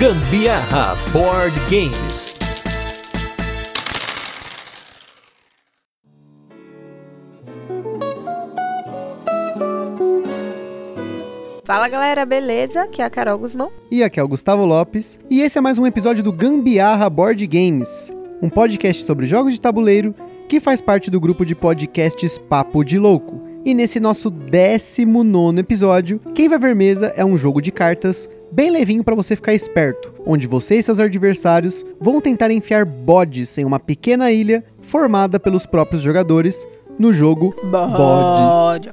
Gambiarra Board Games. Fala galera, beleza? Aqui é a Carol Guzmão. E aqui é o Gustavo Lopes, e esse é mais um episódio do Gambiarra Board Games, um podcast sobre jogos de tabuleiro que faz parte do grupo de podcasts Papo de Louco. E nesse nosso 19 episódio, quem vai ver mesa é um jogo de cartas bem levinho para você ficar esperto, onde você e seus adversários vão tentar enfiar bodes em uma pequena ilha formada pelos próprios jogadores no jogo Bode.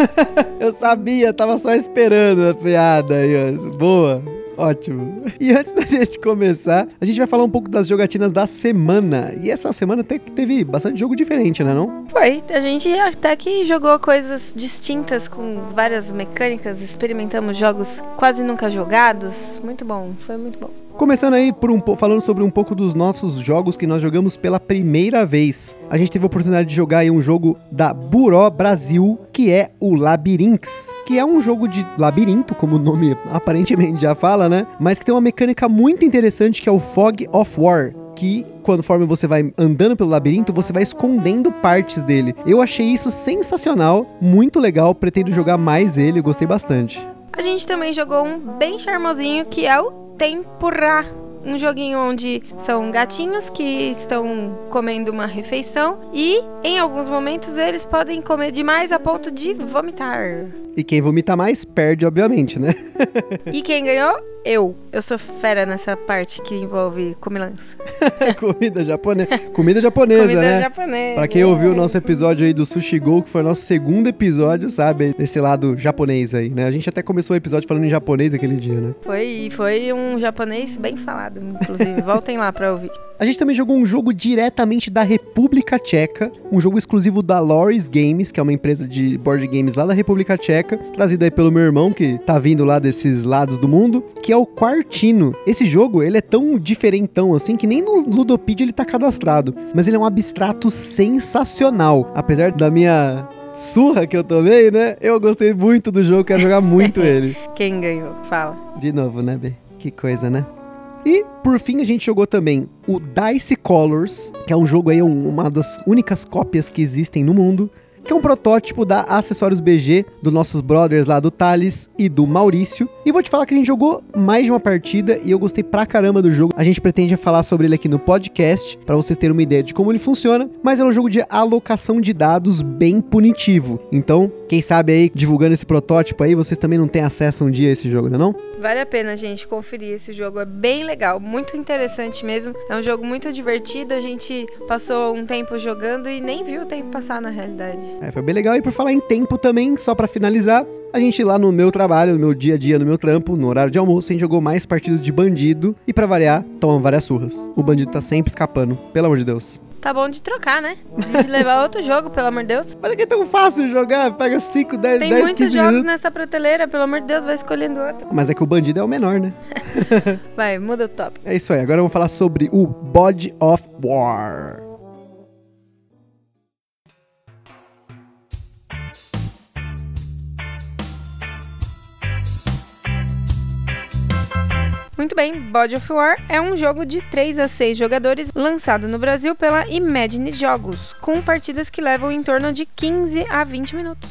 Eu sabia, tava só esperando a piada aí, ó. Boa. Ótimo. E antes da gente começar, a gente vai falar um pouco das jogatinas da semana. E essa semana até que teve bastante jogo diferente, né não? Foi, a gente até que jogou coisas distintas com várias mecânicas, experimentamos jogos quase nunca jogados. Muito bom, foi muito bom. Começando aí por um falando sobre um pouco dos nossos jogos que nós jogamos pela primeira vez. A gente teve a oportunidade de jogar um jogo da Buró Brasil, que é o Labyrinx, que é um jogo de labirinto, como o nome aparentemente já fala, né? Mas que tem uma mecânica muito interessante que é o Fog of War, que conforme você vai andando pelo labirinto, você vai escondendo partes dele. Eu achei isso sensacional, muito legal, pretendo jogar mais ele, gostei bastante. A gente também jogou um bem charmosinho que é o Tempurá. Um joguinho onde são gatinhos que estão comendo uma refeição e em alguns momentos eles podem comer demais a ponto de vomitar. E quem vomita mais perde, obviamente, né? e quem ganhou? Eu. Eu sou fera nessa parte que envolve comilança. Comida japonesa. Comida japonesa, Comida né? japonesa. Pra quem ouviu o nosso episódio aí do Sushi Go, que foi o nosso segundo episódio, sabe? Desse lado japonês aí, né? A gente até começou o episódio falando em japonês aquele dia, né? Foi, foi um japonês bem falado, inclusive. Voltem lá pra ouvir. A gente também jogou um jogo diretamente da República Tcheca, um jogo exclusivo da Loris Games, que é uma empresa de board games lá da República Tcheca, trazido aí pelo meu irmão, que tá vindo lá desses lados do mundo, que é o Quartino. Esse jogo, ele é tão diferentão assim, que nem no Ludopedia ele tá cadastrado, mas ele é um abstrato sensacional, apesar da minha surra que eu tomei, né? Eu gostei muito do jogo, quero jogar muito ele. Quem ganhou? Fala. De novo, né, B? Que coisa, né? E, por fim, a gente jogou também o Dice Colors, que é um jogo aí, uma das únicas cópias que existem no mundo, que é um protótipo da Acessórios BG, dos nossos brothers lá do Thales e do Maurício. E vou te falar que a gente jogou mais de uma partida e eu gostei pra caramba do jogo. A gente pretende falar sobre ele aqui no podcast, para vocês terem uma ideia de como ele funciona, mas é um jogo de alocação de dados bem punitivo. Então, quem sabe aí, divulgando esse protótipo aí, vocês também não têm acesso um dia a esse jogo, não é não? Vale a pena, gente, conferir esse jogo. É bem legal, muito interessante mesmo. É um jogo muito divertido. A gente passou um tempo jogando e nem viu o tempo passar na realidade. É, foi bem legal. E por falar em tempo também, só para finalizar, a gente lá no meu trabalho, no meu dia a dia, no meu trampo, no horário de almoço, a gente jogou mais partidas de bandido e para variar, toma várias surras. O bandido tá sempre escapando, pelo amor de Deus. Tá bom de trocar, né? De levar outro jogo, pelo amor de Deus. Mas é que é tão fácil jogar, pega 5, 10, 10, 15 Tem muitos jogos minutos. nessa prateleira, pelo amor de Deus, vai escolhendo outro. Mas é que o bandido é o menor, né? Vai, muda o top. É isso aí, agora vou falar sobre o Body of War. Muito bem, Body of War é um jogo de 3 a 6 jogadores lançado no Brasil pela Imagine Jogos, com partidas que levam em torno de 15 a 20 minutos.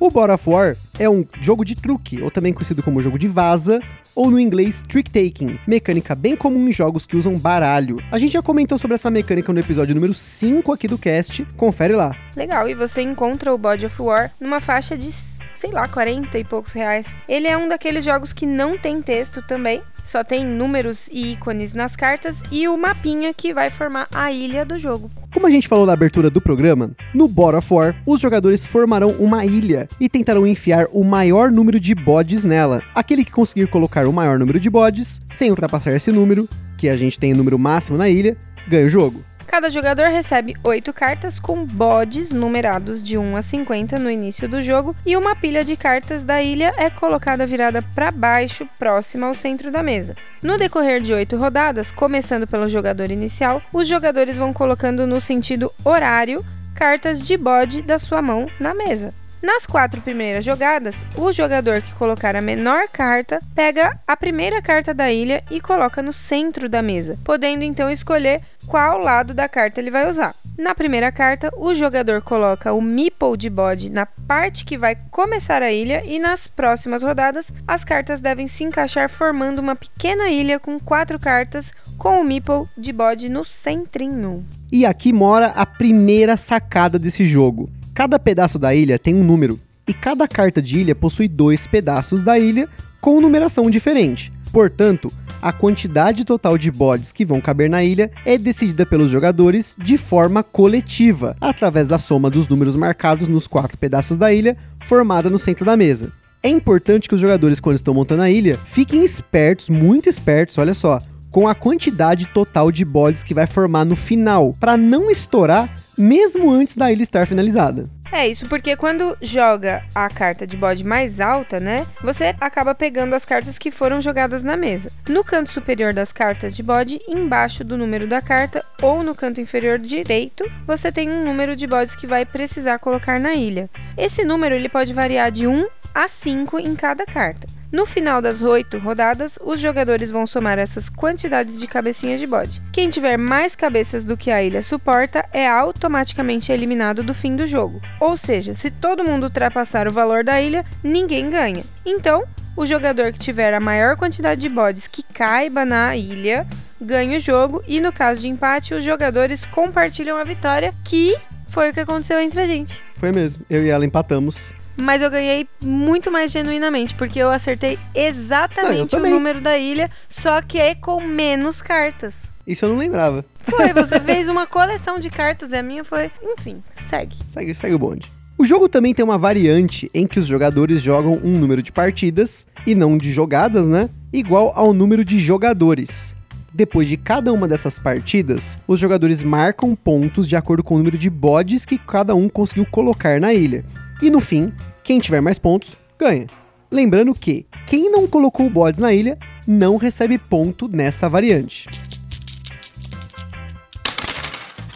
O God of War é um jogo de truque, ou também conhecido como jogo de vaza, ou no inglês trick taking, mecânica bem comum em jogos que usam baralho. A gente já comentou sobre essa mecânica no episódio número 5 aqui do cast, confere lá. Legal, e você encontra o Body of War numa faixa de, sei lá, 40 e poucos reais. Ele é um daqueles jogos que não tem texto também, só tem números e ícones nas cartas e o mapinha que vai formar a ilha do jogo. Como a gente falou na abertura do programa, no of War, os jogadores formarão uma ilha e tentarão enfiar o maior número de bodes nela. Aquele que conseguir colocar o maior número de bodes, sem ultrapassar esse número, que a gente tem o número máximo na ilha, ganha o jogo. Cada jogador recebe 8 cartas com bodes numerados de 1 a 50 no início do jogo e uma pilha de cartas da ilha é colocada virada para baixo, próxima ao centro da mesa. No decorrer de 8 rodadas, começando pelo jogador inicial, os jogadores vão colocando no sentido horário cartas de bode da sua mão na mesa. Nas quatro primeiras jogadas, o jogador que colocar a menor carta pega a primeira carta da ilha e coloca no centro da mesa, podendo então escolher qual lado da carta ele vai usar. Na primeira carta, o jogador coloca o meeple de bode na parte que vai começar a ilha e nas próximas rodadas as cartas devem se encaixar formando uma pequena ilha com quatro cartas com o meeple de bode no centrinho. E aqui mora a primeira sacada desse jogo. Cada pedaço da ilha tem um número, e cada carta de ilha possui dois pedaços da ilha com numeração diferente. Portanto, a quantidade total de bodes que vão caber na ilha é decidida pelos jogadores de forma coletiva, através da soma dos números marcados nos quatro pedaços da ilha, formada no centro da mesa. É importante que os jogadores, quando estão montando a ilha, fiquem espertos, muito espertos, olha só, com a quantidade total de bodes que vai formar no final, para não estourar mesmo antes da ilha estar finalizada. É isso, porque quando joga a carta de bode mais alta, né? Você acaba pegando as cartas que foram jogadas na mesa. No canto superior das cartas de bode, embaixo do número da carta, ou no canto inferior direito, você tem um número de bodes que vai precisar colocar na ilha. Esse número ele pode variar de 1 a 5 em cada carta. No final das oito rodadas, os jogadores vão somar essas quantidades de cabecinhas de bode. Quem tiver mais cabeças do que a ilha suporta é automaticamente eliminado do fim do jogo. Ou seja, se todo mundo ultrapassar o valor da ilha, ninguém ganha. Então, o jogador que tiver a maior quantidade de bodes que caiba na ilha ganha o jogo e no caso de empate, os jogadores compartilham a vitória, que foi o que aconteceu entre a gente. Foi mesmo, eu e ela empatamos mas eu ganhei muito mais genuinamente, porque eu acertei exatamente não, eu o número da ilha, só que com menos cartas. Isso eu não lembrava. Foi, você fez uma coleção de cartas e a minha foi. Enfim, segue. Segue, segue o bonde. O jogo também tem uma variante em que os jogadores jogam um número de partidas, e não de jogadas, né? Igual ao número de jogadores. Depois de cada uma dessas partidas, os jogadores marcam pontos de acordo com o número de bodes que cada um conseguiu colocar na ilha. E no fim, quem tiver mais pontos, ganha. Lembrando que quem não colocou bodes na ilha não recebe ponto nessa variante.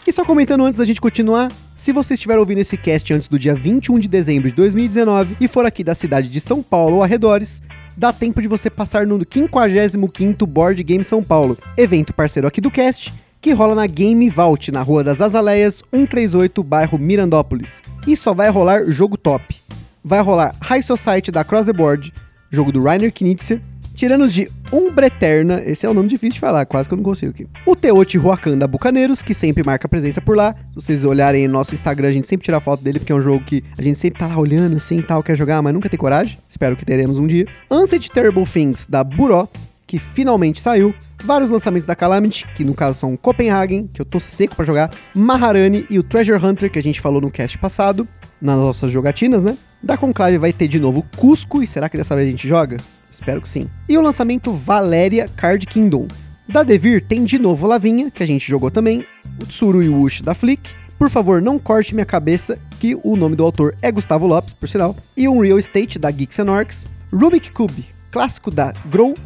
E só comentando antes da gente continuar, se você estiver ouvindo esse cast antes do dia 21 de dezembro de 2019 e for aqui da cidade de São Paulo ou arredores, dá tempo de você passar no 55º Board Game São Paulo, evento parceiro aqui do cast, que rola na Game Vault, na Rua das Azaleias, 138, bairro Mirandópolis. E só vai rolar jogo top vai rolar High Society da Cross the Board, jogo do Rainer Knizia, Tiranos de Umbra Eterna, esse é o um nome difícil de falar, quase que eu não consigo aqui. O Teotihuacan da Bucaneiros, que sempre marca presença por lá. Se vocês olharem no nosso Instagram, a gente sempre tira foto dele, porque é um jogo que a gente sempre tá lá olhando assim e tal, quer jogar, mas nunca tem coragem. Espero que teremos um dia. Unset Terrible Things da Buró, que finalmente saiu. Vários lançamentos da Calamity, que no caso são Copenhagen, que eu tô seco para jogar, Maharani e o Treasure Hunter, que a gente falou no cast passado, nas nossas jogatinas, né? Da Conclave vai ter de novo Cusco, e será que dessa vez a gente joga? Espero que sim. E o lançamento Valéria Card Kingdom. Da Devir tem de novo Lavinha, que a gente jogou também, o Tsuru e o Ush da Flick. Por favor, não corte minha cabeça, que o nome do autor é Gustavo Lopes, por sinal. E um Real Estate da Geeks and Orcs. Rubik Cube, clássico da Grow.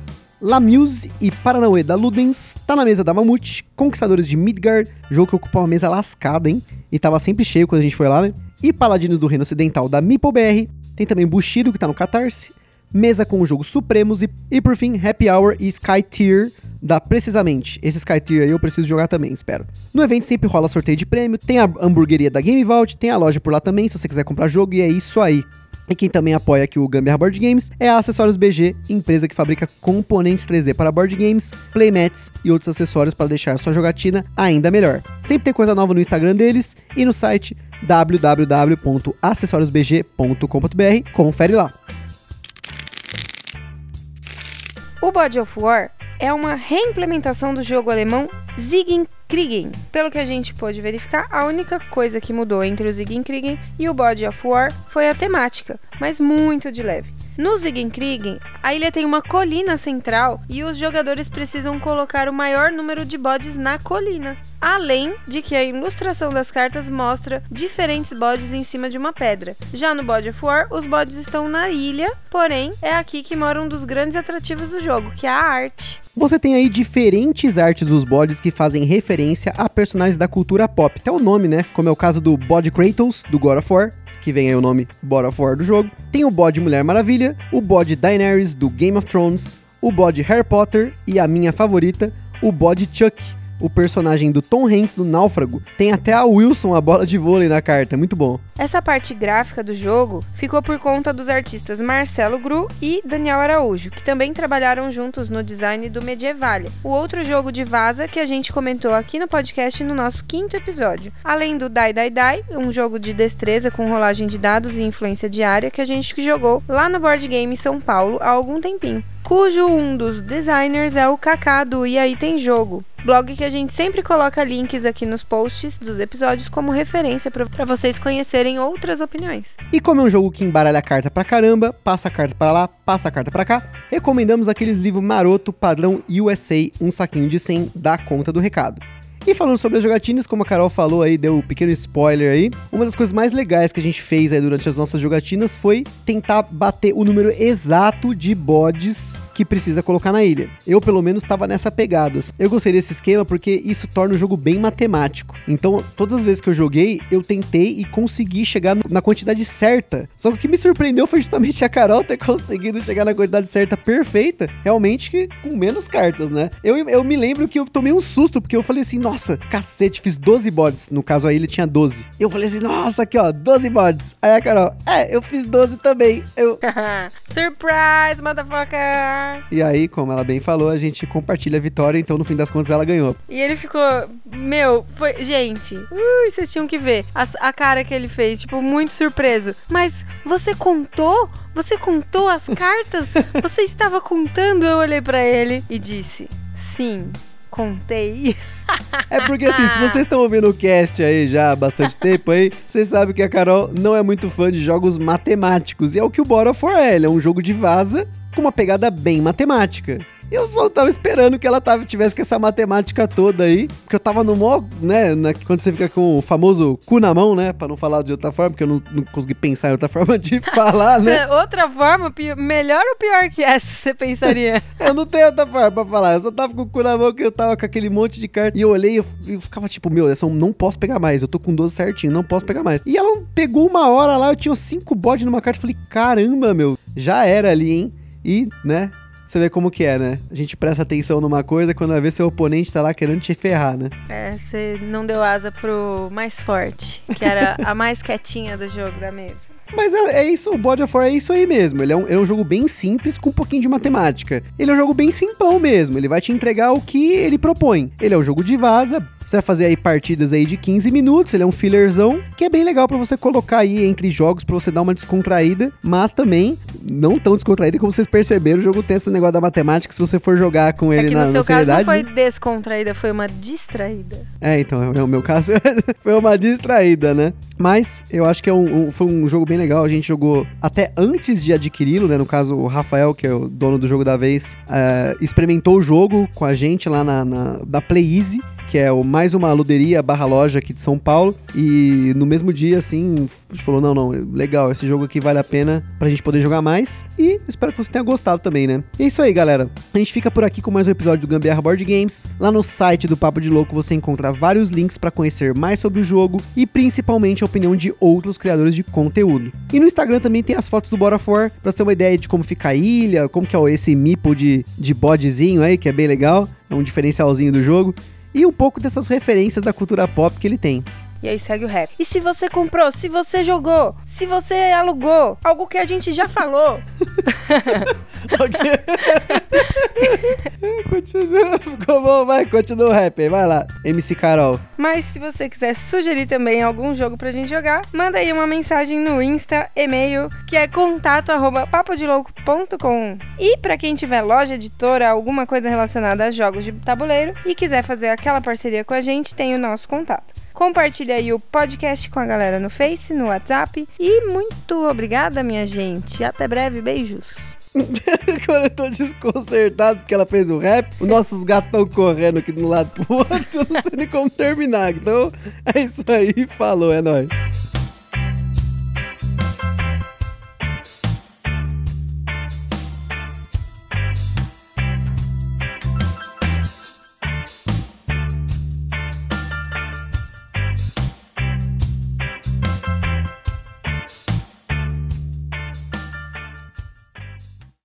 Lamuse e Paranauê da Ludens, tá na mesa da Mamute, Conquistadores de Midgard, jogo que ocupa uma mesa lascada, hein? E tava sempre cheio quando a gente foi lá, né? E Paladinos do Reino Ocidental da MeepleBR. Tem também Bushido, que tá no Catarse. Mesa com o jogo Supremos e, e por fim Happy Hour e Sky Tier da Precisamente. Esse Sky Tier aí eu preciso jogar também, espero. No evento sempre rola sorteio de prêmio, tem a hamburgueria da Game Vault, tem a loja por lá também, se você quiser comprar jogo, e é isso aí. E quem também apoia aqui o Gambiarra Board Games é a Acessórios BG, empresa que fabrica componentes 3D para board games, playmats e outros acessórios para deixar sua jogatina ainda melhor. Sempre tem coisa nova no Instagram deles e no site www.acessoriosbg.com.br. Confere lá. O Body of War é uma reimplementação do jogo alemão Kriegen. Pelo que a gente pôde verificar, a única coisa que mudou entre o Kriegen e o Body of War foi a temática, mas muito de leve. No Ziegenkriegen, a ilha tem uma colina central e os jogadores precisam colocar o maior número de bodes na colina. Além de que a ilustração das cartas mostra diferentes bodes em cima de uma pedra. Já no Bode of War, os bodes estão na ilha, porém é aqui que mora um dos grandes atrativos do jogo, que é a arte. Você tem aí diferentes artes dos bodes que fazem referência a personagens da cultura pop. Até o nome, né? Como é o caso do Bode Kratos, do God of War, que vem aí o nome Bora For do jogo. Tem o bode Mulher Maravilha, o bode Daenerys do Game of Thrones, o bode Harry Potter e a minha favorita, o bode Chuck, o personagem do Tom Hanks do Náufrago. Tem até a Wilson, a bola de vôlei na carta, muito bom. Essa parte gráfica do jogo ficou por conta dos artistas Marcelo Gru e Daniel Araújo, que também trabalharam juntos no design do Medievalia, o outro jogo de vaza que a gente comentou aqui no podcast no nosso quinto episódio. Além do Die Die Die, um jogo de destreza com rolagem de dados e influência diária que a gente jogou lá no Board Game São Paulo há algum tempinho cujo um dos designers é o Kaká do E aí tem jogo. Blog que a gente sempre coloca links aqui nos posts dos episódios como referência para vocês conhecerem outras opiniões. E como é um jogo que embaralha a carta pra caramba, passa a carta para lá, passa a carta para cá, recomendamos aqueles livros maroto padrão USA, um saquinho de 100, dá conta do recado. E falando sobre as jogatinas, como a Carol falou aí, deu um pequeno spoiler aí, uma das coisas mais legais que a gente fez aí durante as nossas jogatinas foi tentar bater o número exato de bodes que precisa colocar na ilha. Eu, pelo menos, estava nessa pegada. Eu gostei desse esquema porque isso torna o jogo bem matemático. Então, todas as vezes que eu joguei, eu tentei e consegui chegar na quantidade certa. Só que o que me surpreendeu foi justamente a Carol ter conseguido chegar na quantidade certa perfeita, realmente com menos cartas, né? Eu, eu me lembro que eu tomei um susto, porque eu falei assim, nossa, cacete, fiz 12 bodes. No caso, a ilha tinha 12. Eu falei assim, nossa, aqui ó, 12 bodes. Aí a Carol, é, eu fiz 12 também. Eu... Surprise, motherfucker! E aí, como ela bem falou, a gente compartilha a vitória, então no fim das contas ela ganhou. E ele ficou, meu, foi, gente, ui, vocês tinham que ver a, a cara que ele fez, tipo, muito surpreso. Mas você contou? Você contou as cartas? Você estava contando? Eu olhei para ele e disse: Sim, contei. É porque assim, se vocês estão ouvindo o cast aí já há bastante tempo aí, vocês sabem que a Carol não é muito fã de jogos matemáticos. E é o que o Bora For é, é um jogo de vaza com uma pegada bem matemática. Eu só tava esperando que ela tava, tivesse com essa matemática toda aí. Porque eu tava no mó, né? Na, quando você fica com o famoso cu na mão, né? Pra não falar de outra forma, porque eu não, não consegui pensar em outra forma de falar, né? outra forma, melhor ou pior que essa, você pensaria? eu não tenho outra forma pra falar. Eu só tava com o cu na mão que eu tava com aquele monte de carta. E eu olhei e eu, eu, ficava tipo, meu, essa não posso pegar mais. Eu tô com 12 certinho, não posso pegar mais. E ela pegou uma hora lá, eu tinha cinco bodes numa carta. Eu falei, caramba, meu, já era ali, hein? E, né? Você vê como que é, né? A gente presta atenção numa coisa quando vai ver seu oponente tá lá querendo te ferrar, né? É, você não deu asa pro mais forte, que era a mais quietinha do jogo da mesa. Mas é, é, isso, o Body of War é isso aí mesmo. Ele é, um, é um jogo bem simples com um pouquinho de matemática. Ele é um jogo bem simplão mesmo. Ele vai te entregar o que ele propõe. Ele é um jogo de vaza, você vai fazer aí partidas aí de 15 minutos, ele é um fillerzão, que é bem legal para você colocar aí entre jogos para você dar uma descontraída, mas também não tão descontraída como vocês perceberam, o jogo tem esse negócio da matemática, se você for jogar com ele é na, no seu na seriedade... caso não foi descontraída, foi uma distraída. É, então, é, o meu caso foi uma distraída, né? Mas eu acho que é um, um, foi um jogo bem legal, a gente jogou até antes de adquiri-lo, né? No caso, o Rafael, que é o dono do jogo da vez, uh, experimentou o jogo com a gente lá na, na, na Play Easy, que é o mais uma luderia barra loja aqui de São Paulo. E no mesmo dia, assim, a gente falou: não, não, legal, esse jogo aqui vale a pena pra gente poder jogar mais. E espero que você tenha gostado também, né? E é isso aí, galera. A gente fica por aqui com mais um episódio do Gambiarra Board Games. Lá no site do Papo de Louco você encontra vários links para conhecer mais sobre o jogo e principalmente a opinião de outros criadores de conteúdo. E no Instagram também tem as fotos do Bora For, pra você ter uma ideia de como fica a ilha, como que é esse mipo de, de bodezinho aí, que é bem legal. É um diferencialzinho do jogo e um pouco dessas referências da cultura pop que ele tem. E aí segue o rap. E se você comprou, se você jogou, se você alugou, algo que a gente já falou. continua, ficou bom, vai, continua o rap vai lá, MC Carol. Mas se você quiser sugerir também algum jogo pra gente jogar, manda aí uma mensagem no Insta, e-mail, que é contato arroba papodelouco.com. E pra quem tiver loja, editora, alguma coisa relacionada a jogos de tabuleiro e quiser fazer aquela parceria com a gente, tem o nosso contato. Compartilha aí o podcast com a galera no Face, no WhatsApp. E muito obrigada, minha gente. Até breve, beijos. Agora eu tô desconcertado porque ela fez o rap. Os nossos gatos estão correndo aqui de um lado pro outro. Eu não sei nem como terminar. Então é isso aí. Falou, é nóis.